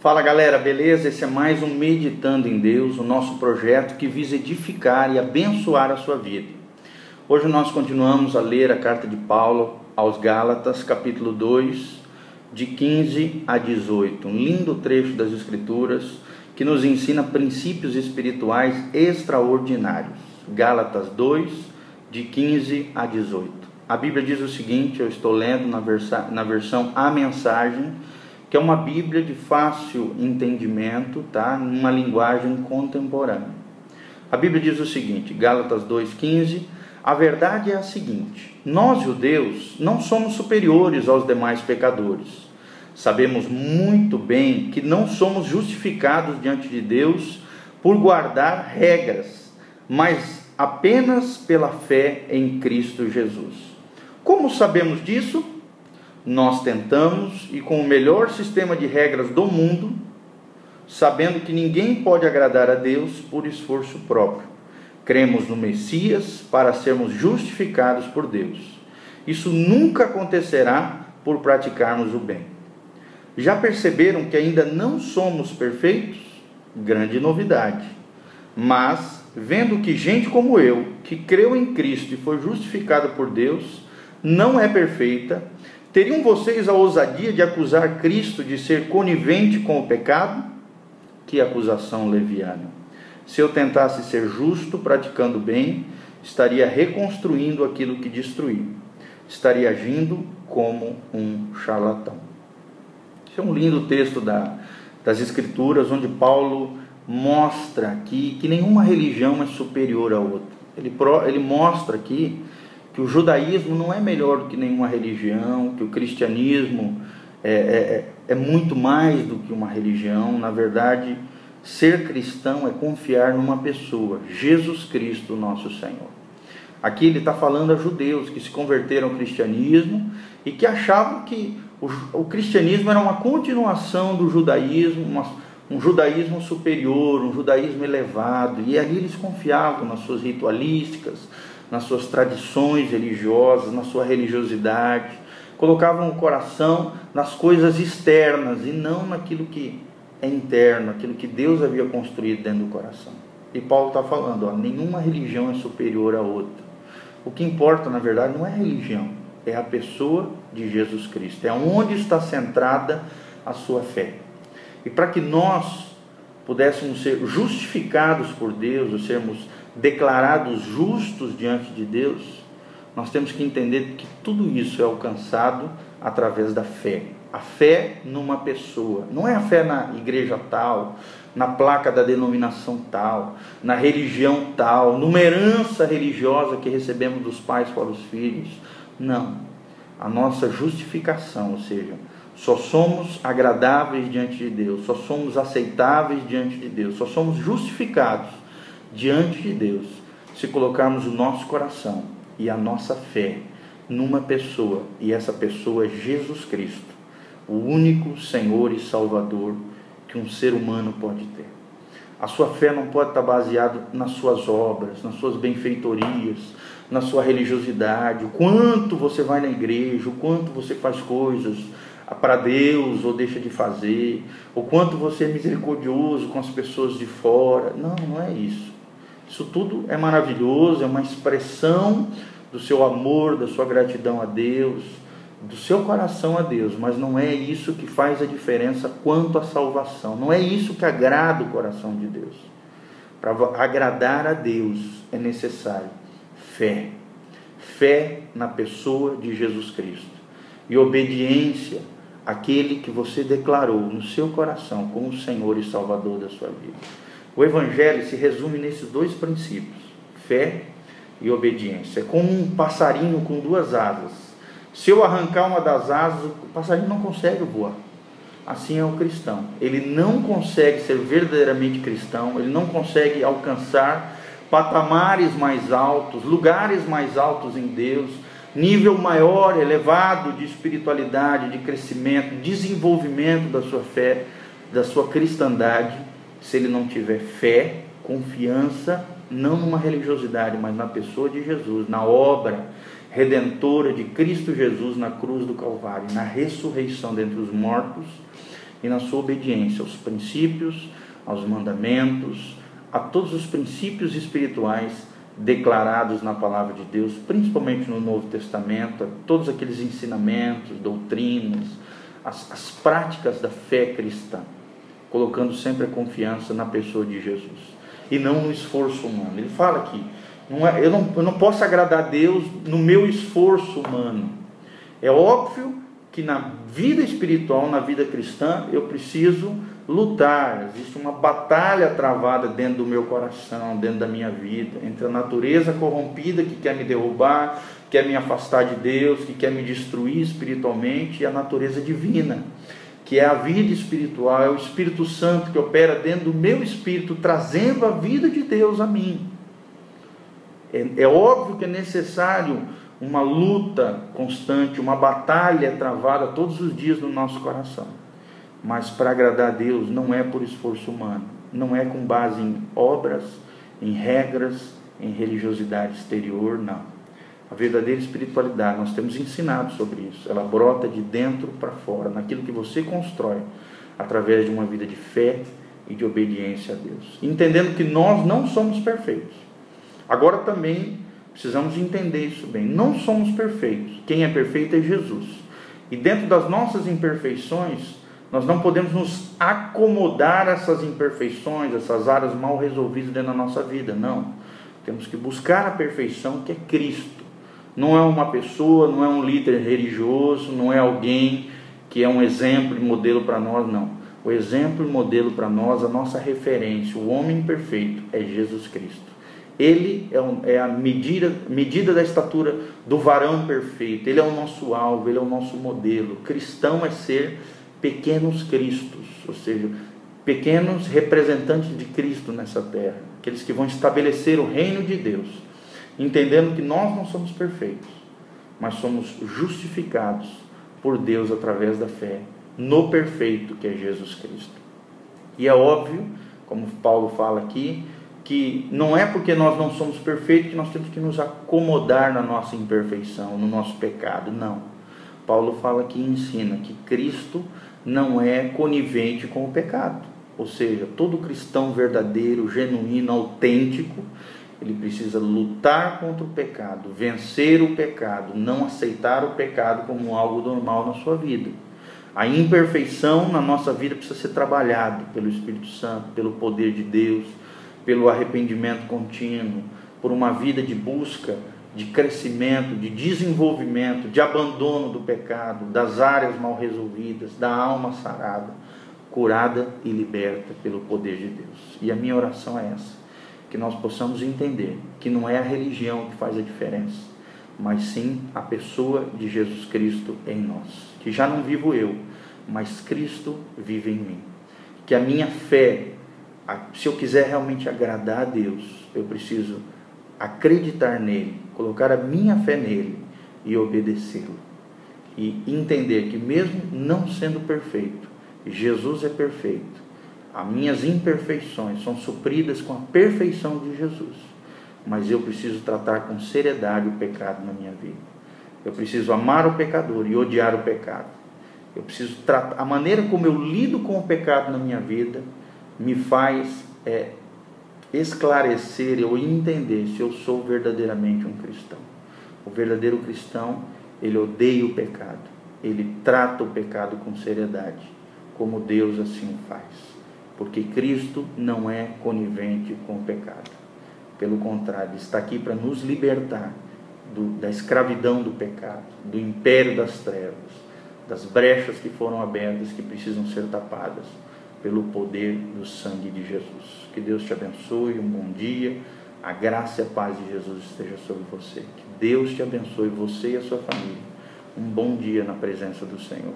Fala galera, beleza? Esse é mais um Meditando em Deus, o nosso projeto que visa edificar e abençoar a sua vida. Hoje nós continuamos a ler a carta de Paulo aos Gálatas, capítulo 2, de 15 a 18. Um lindo trecho das Escrituras que nos ensina princípios espirituais extraordinários. Gálatas 2, de 15 a 18. A Bíblia diz o seguinte: eu estou lendo na, versão A Mensagem que é uma Bíblia de fácil entendimento, tá? Numa linguagem contemporânea. A Bíblia diz o seguinte, Gálatas 2:15, a verdade é a seguinte: nós judeus não somos superiores aos demais pecadores. Sabemos muito bem que não somos justificados diante de Deus por guardar regras, mas apenas pela fé em Cristo Jesus. Como sabemos disso? Nós tentamos e com o melhor sistema de regras do mundo, sabendo que ninguém pode agradar a Deus por esforço próprio. Cremos no Messias para sermos justificados por Deus. Isso nunca acontecerá por praticarmos o bem. Já perceberam que ainda não somos perfeitos? Grande novidade. Mas, vendo que gente como eu, que creu em Cristo e foi justificada por Deus, não é perfeita, Teriam vocês a ousadia de acusar Cristo de ser conivente com o pecado? Que acusação leviana! Se eu tentasse ser justo praticando bem, estaria reconstruindo aquilo que destruí. Estaria agindo como um charlatão. Esse é um lindo texto da, das Escrituras, onde Paulo mostra aqui que nenhuma religião é superior à outra. Ele, ele mostra aqui que o judaísmo não é melhor do que nenhuma religião, que o cristianismo é, é, é, é muito mais do que uma religião. Na verdade, ser cristão é confiar numa pessoa, Jesus Cristo, nosso Senhor. Aqui ele está falando a judeus que se converteram ao cristianismo e que achavam que o, o cristianismo era uma continuação do judaísmo, uma, um judaísmo superior, um judaísmo elevado, e ali eles confiavam nas suas ritualísticas, nas suas tradições religiosas, na sua religiosidade, colocavam o coração nas coisas externas e não naquilo que é interno, aquilo que Deus havia construído dentro do coração. E Paulo está falando, ó, nenhuma religião é superior à outra. O que importa, na verdade, não é a religião, é a pessoa de Jesus Cristo, é onde está centrada a sua fé. E para que nós pudéssemos ser justificados por Deus, ou sermos declarados justos diante de Deus, nós temos que entender que tudo isso é alcançado através da fé. A fé numa pessoa, não é a fé na igreja tal, na placa da denominação tal, na religião tal, numa herança religiosa que recebemos dos pais para os filhos. Não. A nossa justificação, ou seja, só somos agradáveis diante de Deus, só somos aceitáveis diante de Deus, só somos justificados diante de Deus se colocarmos o nosso coração e a nossa fé numa pessoa, e essa pessoa é Jesus Cristo, o único Senhor e Salvador que um ser humano pode ter. A sua fé não pode estar baseada nas suas obras, nas suas benfeitorias, na sua religiosidade, o quanto você vai na igreja, o quanto você faz coisas, para Deus ou deixa de fazer, o quanto você é misericordioso com as pessoas de fora. Não, não é isso. Isso tudo é maravilhoso, é uma expressão do seu amor, da sua gratidão a Deus, do seu coração a Deus, mas não é isso que faz a diferença quanto à salvação. Não é isso que agrada o coração de Deus. Para agradar a Deus é necessário fé. Fé na pessoa de Jesus Cristo. E obediência aquele que você declarou no seu coração como Senhor e Salvador da sua vida. O Evangelho se resume nesses dois princípios: fé e obediência. É como um passarinho com duas asas. Se eu arrancar uma das asas, o passarinho não consegue voar. Assim é o cristão. Ele não consegue ser verdadeiramente cristão, ele não consegue alcançar patamares mais altos, lugares mais altos em Deus, nível maior, elevado de espiritualidade, de crescimento, desenvolvimento da sua fé, da sua cristandade, se ele não tiver fé, confiança, não numa religiosidade, mas na pessoa de Jesus, na obra redentora de Cristo Jesus na cruz do Calvário, na ressurreição dentre os mortos e na sua obediência aos princípios, aos mandamentos, a todos os princípios espirituais declarados na palavra de Deus, principalmente no Novo Testamento, todos aqueles ensinamentos, doutrinas, as, as práticas da fé cristã, colocando sempre a confiança na pessoa de Jesus e não no esforço humano. Ele fala aqui, não é, eu, não, eu não posso agradar a Deus no meu esforço humano. É óbvio que na vida espiritual, na vida cristã, eu preciso lutar. Existe uma batalha travada dentro do meu coração, dentro da minha vida, entre a natureza corrompida que quer me derrubar, quer me afastar de Deus, que quer me destruir espiritualmente, e a natureza divina, que é a vida espiritual, é o Espírito Santo que opera dentro do meu espírito, trazendo a vida de Deus a mim. É, é óbvio que é necessário uma luta constante, uma batalha travada todos os dias no nosso coração. Mas para agradar a Deus não é por esforço humano, não é com base em obras, em regras, em religiosidade exterior, não a verdadeira espiritualidade, nós temos ensinado sobre isso. Ela brota de dentro para fora, naquilo que você constrói, através de uma vida de fé e de obediência a Deus. Entendendo que nós não somos perfeitos. Agora também precisamos entender isso bem. Não somos perfeitos. Quem é perfeito é Jesus. E dentro das nossas imperfeições, nós não podemos nos acomodar a essas imperfeições, essas áreas mal resolvidas dentro da nossa vida. Não. Temos que buscar a perfeição que é Cristo não é uma pessoa, não é um líder religioso, não é alguém que é um exemplo e modelo para nós, não. O exemplo e modelo para nós, a nossa referência, o homem perfeito é Jesus Cristo. Ele é, é a medida, medida da estatura do varão perfeito, ele é o nosso alvo, ele é o nosso modelo. Cristão é ser pequenos cristos, ou seja, pequenos representantes de Cristo nessa terra, aqueles que vão estabelecer o reino de Deus entendendo que nós não somos perfeitos, mas somos justificados por Deus através da fé no perfeito que é Jesus Cristo. E é óbvio, como Paulo fala aqui, que não é porque nós não somos perfeitos que nós temos que nos acomodar na nossa imperfeição, no nosso pecado. Não. Paulo fala aqui e ensina que Cristo não é conivente com o pecado. Ou seja, todo cristão verdadeiro, genuíno, autêntico, ele precisa lutar contra o pecado, vencer o pecado, não aceitar o pecado como algo normal na sua vida. A imperfeição na nossa vida precisa ser trabalhada pelo Espírito Santo, pelo poder de Deus, pelo arrependimento contínuo, por uma vida de busca, de crescimento, de desenvolvimento, de abandono do pecado, das áreas mal resolvidas, da alma sarada, curada e liberta pelo poder de Deus. E a minha oração é essa que nós possamos entender que não é a religião que faz a diferença, mas sim a pessoa de Jesus Cristo em nós. Que já não vivo eu, mas Cristo vive em mim. Que a minha fé, se eu quiser realmente agradar a Deus, eu preciso acreditar nele, colocar a minha fé nele e obedecê-lo. E entender que, mesmo não sendo perfeito, Jesus é perfeito as minhas imperfeições são supridas com a perfeição de Jesus. Mas eu preciso tratar com seriedade o pecado na minha vida. Eu preciso amar o pecador e odiar o pecado. Eu preciso tratar. A maneira como eu lido com o pecado na minha vida me faz é, esclarecer ou entender se eu sou verdadeiramente um cristão. O verdadeiro cristão, ele odeia o pecado. Ele trata o pecado com seriedade, como Deus assim o faz porque Cristo não é conivente com o pecado. Pelo contrário, está aqui para nos libertar do, da escravidão do pecado, do império das trevas, das brechas que foram abertas que precisam ser tapadas pelo poder do sangue de Jesus. Que Deus te abençoe, um bom dia, a graça e a paz de Jesus esteja sobre você. Que Deus te abençoe, você e a sua família. Um bom dia na presença do Senhor.